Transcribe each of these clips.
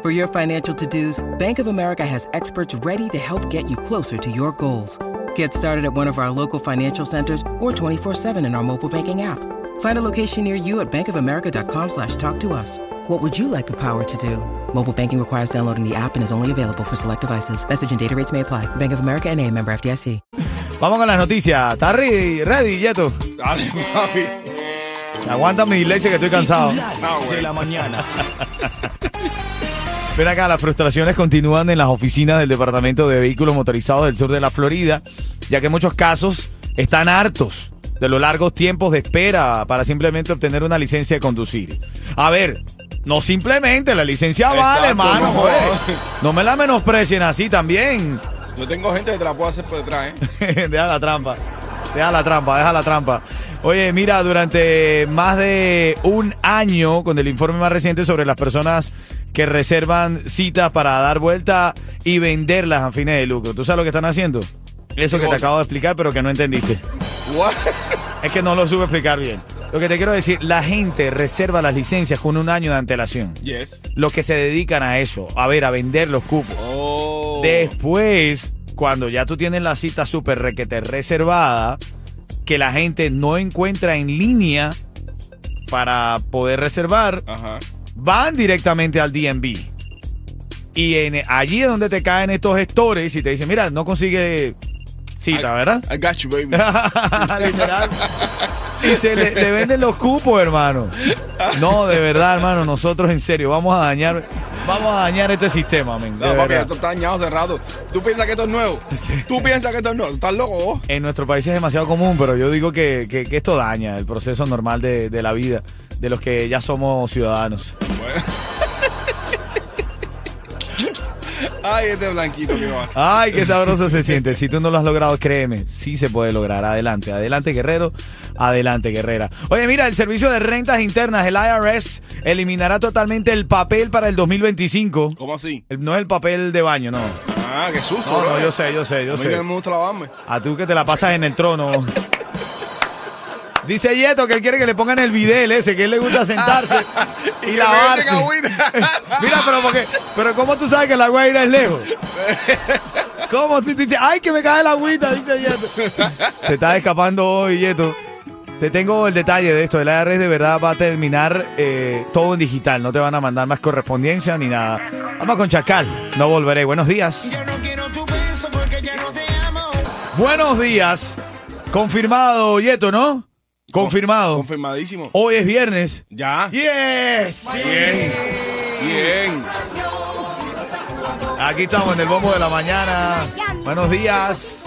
For your financial to dos, Bank of America has experts ready to help get you closer to your goals. Get started at one of our local financial centers or 24-7 in our mobile banking app. Find a location near you at bankofamerica.com slash talk to us. What would you like the power to do? Mobile banking requires downloading the app and is only available for select devices. Message and data rates may apply. Bank of America and a member FDIC. Vamos con las noticias. ¿Estás ready, ready, Yeto? Dale, papi. Aguanta mi leche que estoy cansado. de la mañana. Ven acá, las frustraciones continúan en las oficinas del Departamento de Vehículos Motorizados del sur de la Florida, ya que en muchos casos están hartos de los largos tiempos de espera para simplemente obtener una licencia de conducir. A ver, no simplemente, la licencia vale, mano, no. No me la menosprecien así también. Yo tengo gente que te la puedo hacer por detrás, ¿eh? deja la trampa. Deja la trampa, deja la trampa. Oye, mira, durante más de un año, con el informe más reciente sobre las personas que reservan citas para dar vuelta y venderlas a fines de lucro. ¿Tú sabes lo que están haciendo? Eso que te acabo de explicar, pero que no entendiste. What? Es que no lo supe explicar bien. Lo que te quiero decir, la gente reserva las licencias con un año de antelación. Yes. Los que se dedican a eso, a ver, a vender los cupos. Oh. Después, cuando ya tú tienes la cita súper requete reservada, que la gente no encuentra en línea para poder reservar, Ajá. Van directamente al DMV. Y en, allí es donde te caen estos gestores y te dicen, mira, no consigue cita, ¿verdad? I got you, baby. Literal. Y se le, le venden los cupos, hermano. No, de verdad, hermano, nosotros en serio vamos a dañar, vamos a dañar este sistema, men. No, papi, esto está dañado hace rato. ¿Tú piensas que esto es nuevo? ¿Tú piensas que esto es nuevo? ¿Estás loco vos? En nuestro país es demasiado común, pero yo digo que, que- que esto daña el proceso normal de, de la vida de los que ya somos ciudadanos. Ay, este blanquito que va. Ay, qué sabroso se siente. Si tú no lo has logrado, créeme, sí se puede lograr. Adelante, adelante, guerrero. Adelante, guerrera. Oye, mira, el servicio de rentas internas, el IRS, eliminará totalmente el papel para el 2025. ¿Cómo así? El- No es el papel de baño, no. Ah, qué susto. No, no, yo sé, yo sé, yo A mí sé. me gusta lavarme. A tú que te la pasas en el trono. Dice Yeto que él quiere que le pongan el videl ese, que él le gusta sentarse y, que me lavarse. Mira, pero porque, pero ¿cómo tú sabes que la agüita es lejos? ¿Cómo tú dices, ay, que me cae la agüita? Dice Yeto. Te estás escapando hoy, Yeto. Te tengo el detalle de esto. El IRS de verdad va a terminar eh, todo en digital. No te van a mandar más correspondencia ni nada. Vamos con Chacal. No volveré. Buenos días. Buenos días. Confirmado, Yeto, ¿no? Confirmado. Confirmadísimo. Hoy es viernes. Ya. Yes. Bien. Bien. Aquí estamos en el bombo de la mañana. Buenos días.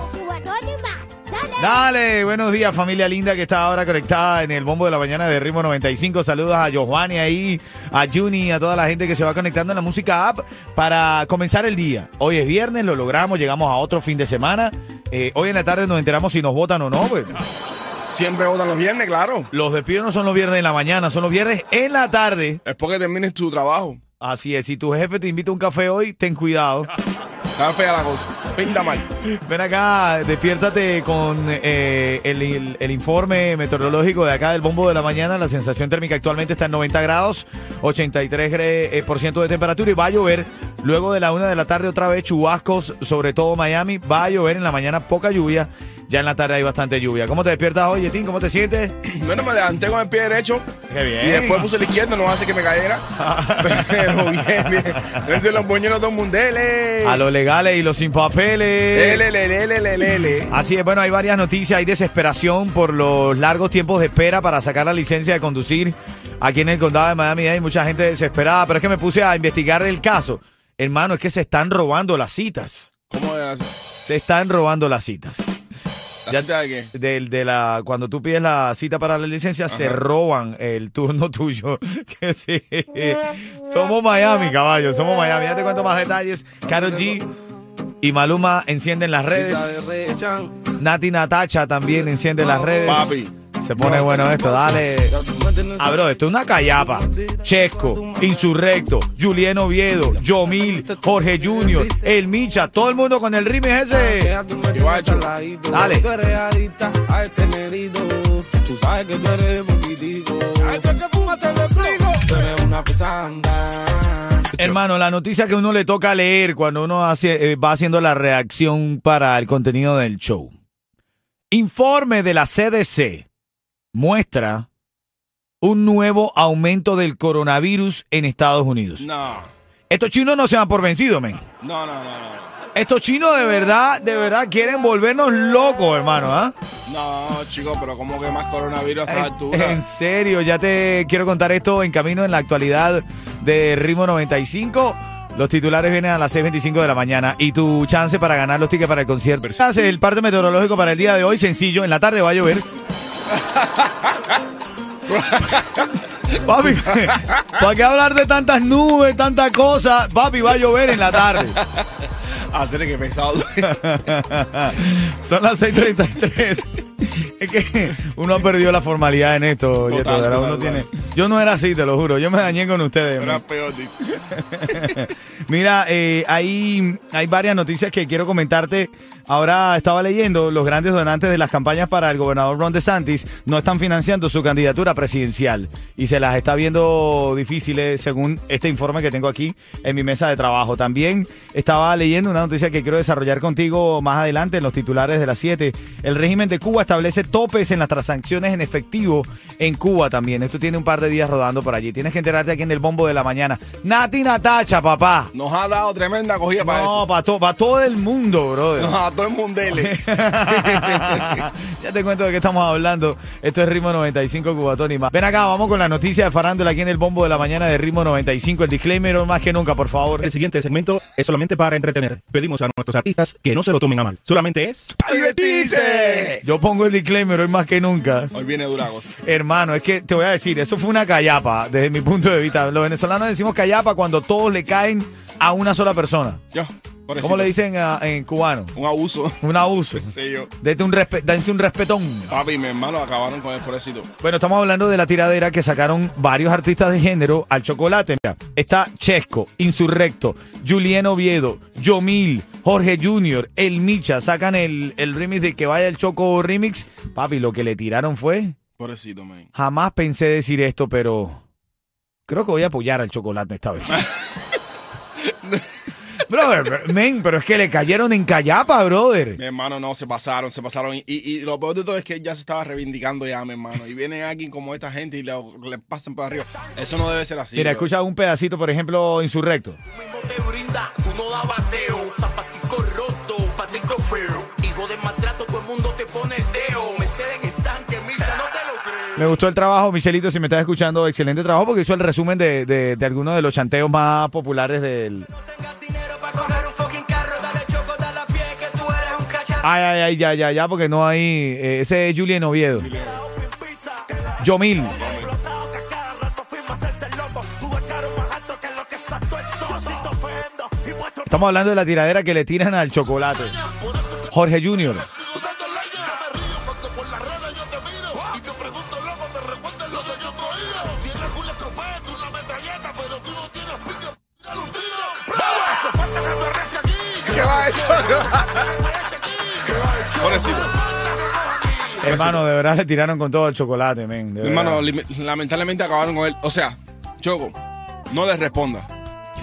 Dale, buenos días familia linda que está ahora conectada en el bombo de la mañana de Ritmo 95. Saludos a Johanny ahí, a Juni, a toda la gente que se va conectando en la música app para comenzar el día. Hoy es viernes, lo logramos, llegamos a otro fin de semana. Eh, hoy en la tarde nos enteramos si nos votan o no. Pues. Siempre votan los viernes, claro. Los despidos no son los viernes en la mañana, son los viernes en la tarde. Es porque termines tu trabajo. Así es, si tu jefe te invita a un café hoy, ten cuidado. Está fea la cosa. Pinta mal. Ven acá, despiértate con eh, el, el- el informe meteorológico de acá del bombo de la mañana. La sensación térmica actualmente está en 90 grados, 83% eh, de temperatura y va a llover. Luego de la una de la tarde otra vez chubascos, sobre todo Miami. Va a llover en la mañana poca lluvia. Ya en la tarde hay bastante lluvia. ¿Cómo te despiertas hoy, Yetín? ¿Cómo te sientes? Bueno, me levanté con el pie derecho. Qué bien. Y después puse el izquierdo, no hace que me cayera. Pero bien, bien. Entonces los el mundo. Dele. A los legales y los sin papeles. Dele, lele, lele, lele. Así es, bueno, hay varias noticias, hay desesperación por los largos tiempos de espera para sacar la licencia de conducir aquí en el condado de Miami. Hay mucha gente desesperada, pero es que me puse a investigar el caso. Hermano, es que se están robando las citas. ¿Cómo es así? Se están robando las citas. ¿La Ya- cita de qué? del- de la, cuando tú pides la cita para la licencia, se roban el turno tuyo. Que sí. Somos Miami, caballo. Somos Miami. Ya te cuento más detalles. Karol G y Maluma encienden las redes. Nati Natacha también enciende las redes. Papi. Se pone bueno esto, dale. Ah, bro, esto es una callapa. Chesco, Insurrecto, Julián Oviedo, Yomil, Jorge Junior, El Micha, todo el mundo con el remix ese. Dale. Hermano, la noticia que uno le toca leer cuando uno hace, eh, va haciendo la reacción para el contenido del show. Informe de la CDC muestra un nuevo aumento del coronavirus en Estados Unidos. No, Estos chinos no se dan por vencidos, men. no, no, no, no. Estos chinos de verdad, de verdad quieren volvernos locos, hermano, ¿ah? No, chicos, pero ¿cómo que más coronavirus a esta altura? En serio, ya te quiero contar esto en camino en la actualidad de Ritmo 95. Los titulares vienen a las 6.25 de la mañana y tu chance para ganar los tickets para el concierto. Hace el parte meteorológico para el día de hoy, sencillo. En la tarde va a llover. Papi, ¿para qué hablar de tantas nubes, tantas cosas? Papi, va a llover en la tarde. Ah, tiene que pesado. Son las 6:33. Es que uno ha perdido la formalidad en esto. Total, Yeto, total, uno tiene- Yo no era así, te lo juro. Yo me dañé con ustedes. Era peor. Mira, eh, hay, hay varias noticias que quiero comentarte. Ahora estaba leyendo, los grandes donantes de las campañas para el gobernador Ron DeSantis no están financiando su candidatura presidencial y se las está viendo difíciles según este informe que tengo aquí en mi mesa de trabajo. También estaba leyendo una noticia que quiero desarrollar contigo más adelante en los titulares de las 7. El régimen de Cuba establece topes en las transacciones en efectivo en Cuba también. Esto tiene un par de días rodando por allí. Tienes que enterarte aquí en el bombo de la mañana. Nati Natacha, papá. Nos ha dado tremenda cogida para No, eso. para todo el mundo, brother. Nos a todo el mundele. ya te cuento de qué estamos hablando. Esto es Ritmo 95 Cubatón y más. Ven acá, vamos con la noticia de farándula aquí en el bombo de la mañana de Ritmo 95. El disclaimer más que nunca, por favor. El siguiente segmento es solamente para entretener. Pedimos a nuestros artistas que no se lo tomen a mal. Solamente es... ¡A divertirse! Yo pongo el disclaimer hoy más que nunca. Hoy viene Duragos. Hermano, es que te voy a decir, eso fue una callapa desde mi punto de vista. Los venezolanos decimos callapa cuando todos le caen a una sola persona. Yo, pobrecito. ¿Cómo le dicen a- en cubano? Un abuso. Un abuso. Sí, yo. Dete un respe- dense un respetón. Papi, mi hermano acabaron con el pobrecito. Bueno, estamos hablando de la tiradera que sacaron varios artistas de género al chocolate. Mira, está Chesco, Insurrecto, Julián Oviedo, Yomil, Jorge Junior, El Micha. Sacan el, el remix de que vaya el Choco Remix. Papi, lo que le tiraron fue. Pobrecito, man. Jamás pensé decir esto, pero creo que voy a apoyar al chocolate esta vez. brother, men, pero es que le cayeron en callapa, brother. Mi hermano, no, se pasaron, se pasaron. Y, y, y lo peor de todo es que él ya se estaba reivindicando ya, mi hermano. Y viene alguien como esta gente y le, le pasan por arriba. Eso no debe ser así. Mira, bro. escucha un pedacito, por ejemplo, Insurrecto. mismo te brinda, tú no da bateo, zapatico roto, patico feo, hijo de maltrato, todo el mundo te pone el dedo, me ceden estanque, misa, no te lo crees. Me gustó el trabajo, Michelito, si me estás escuchando, excelente trabajo porque hizo el resumen de, de, de algunos de los chanteos más populares del... Ay, ay, ay, ya, ya, ya, porque no hay... eh, ese es Julián Oviedo. Yomil. Estamos hablando de la tiradera que le tiran al chocolate. Jorge Junior. Pobrecito. Hermano, de verdad le tiraron con todo el chocolate, men. hermano, lamentablemente acabaron con él. O sea, Choco, no le responda.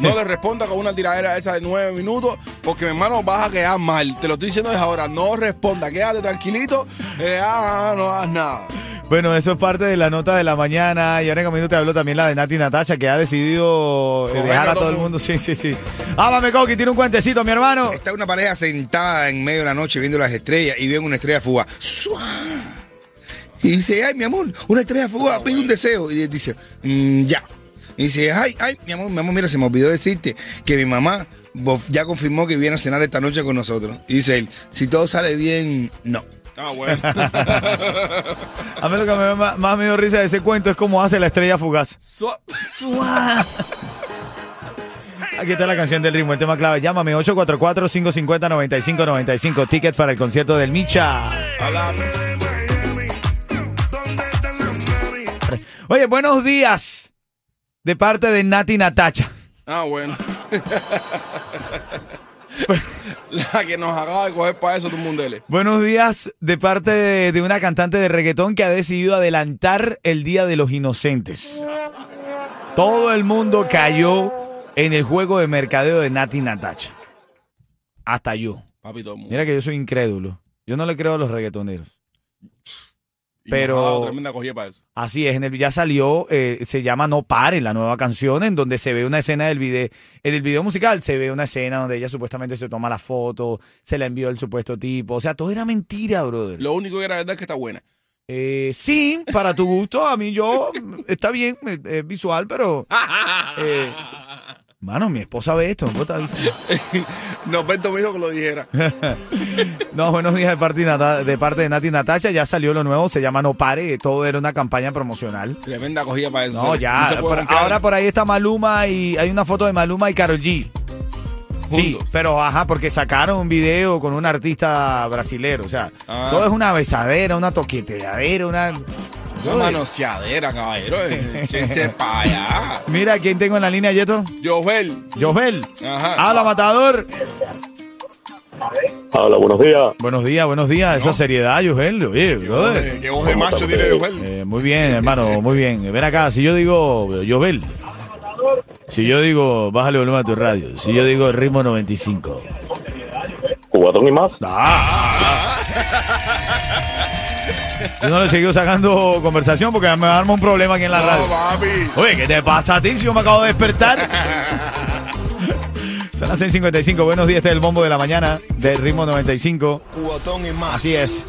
No le responda con una tiradera esa de nueve minutos, porque mi hermano vas a quedar mal. Te lo estoy diciendo desde ahora. No responda, quédate tranquilito. eh, ah, no hagas nada. Bueno, eso es parte de la nota de la mañana. Y ahora en camino te hablo también la de Nati Natacha, que ha decidido eh, dejar a todo todo el mundo. Sí, sí, sí. Háblame, Coqui, tiene un cuentecito, mi hermano. Está una pareja sentada en medio de la noche viendo las estrellas y ven una estrella fugaz. ¡Sua! Y dice, ay, mi amor, una estrella fugaz, pide un deseo. Y dice, "Mm, ya. Y dice, ay, ay, mi amor, mi amor, mira, se me olvidó decirte que mi mamá ya confirmó que viene a cenar esta noche con nosotros. Y dice él, si todo sale bien, no. Ah, bueno. A mí lo que me, más, más me dio risa de ese cuento es cómo hace la estrella fugaz. Aquí está la canción del ritmo, el tema clave. Llámame 844-550-9595. Ticket para el concierto del Micha. Oye, buenos días. De parte de Nati Natacha. Ah, bueno. La que nos acaba de coger para eso, tu mundele. Buenos días de parte de, de una cantante de reggaetón que ha decidido adelantar el Día de los Inocentes. Todo el mundo cayó en el juego de mercadeo de Nati Natacha. Hasta yo. Papi, todo el mundo. Mira que yo soy incrédulo. Yo no le creo a los reggaetoneros. Pero- tremenda cogida para eso. Así es, en el, ya salió, eh, se llama No Pare, la nueva canción, en donde se ve una escena del video, en el video musical se ve una escena donde ella supuestamente se toma la foto, se la envió el supuesto tipo, o sea, todo era mentira, brother. Lo único que era verdad es que está buena. Eh, sí, para tu gusto, a mí yo, está bien, es visual, pero, eh, mano, mi esposa ve esto, ¿no avisas? Norberto me dijo que lo dijera. No, buenos días de parte de, parte de Nati Natacha, ya salió lo nuevo, se llama No Pare, todo era una campaña promocional. Tremenda cogida para eso. No, ya. por- ahora por ahí está Maluma y hay una foto de Maluma y Karol G. Sí, pero ajá, porque sacaron un video con un artista brasilero. O sea, Ah. todo es una besadera, una toqueteadera, una. Una manoseadera, caballero. Échense para allá. Mira, ¿quién tengo en la línea, Yeto? Jovel. Josbel. Ajá. Habla, matador. Hola, buenos días. Buenos días, buenos días. Esa seriedad, Josbel. Oye, brother. Eh, Qué voz de macho tiene Jovel. Eh, muy bien, hermano, muy bien. Ven acá, si yo digo Josbel. Si yo digo, bájale volumen a tu radio. Si yo digo ritmo 95. Cubatón y más. Ah. Yo no le sigo sacando conversación porque me arma un problema aquí en la No, radio. papi. Oye, ¿qué te pasa a ti si yo me acabo de despertar? Son las 6.55. Buenos días, este es el bombo de la mañana del ritmo 95. Cubatón y más. Así es.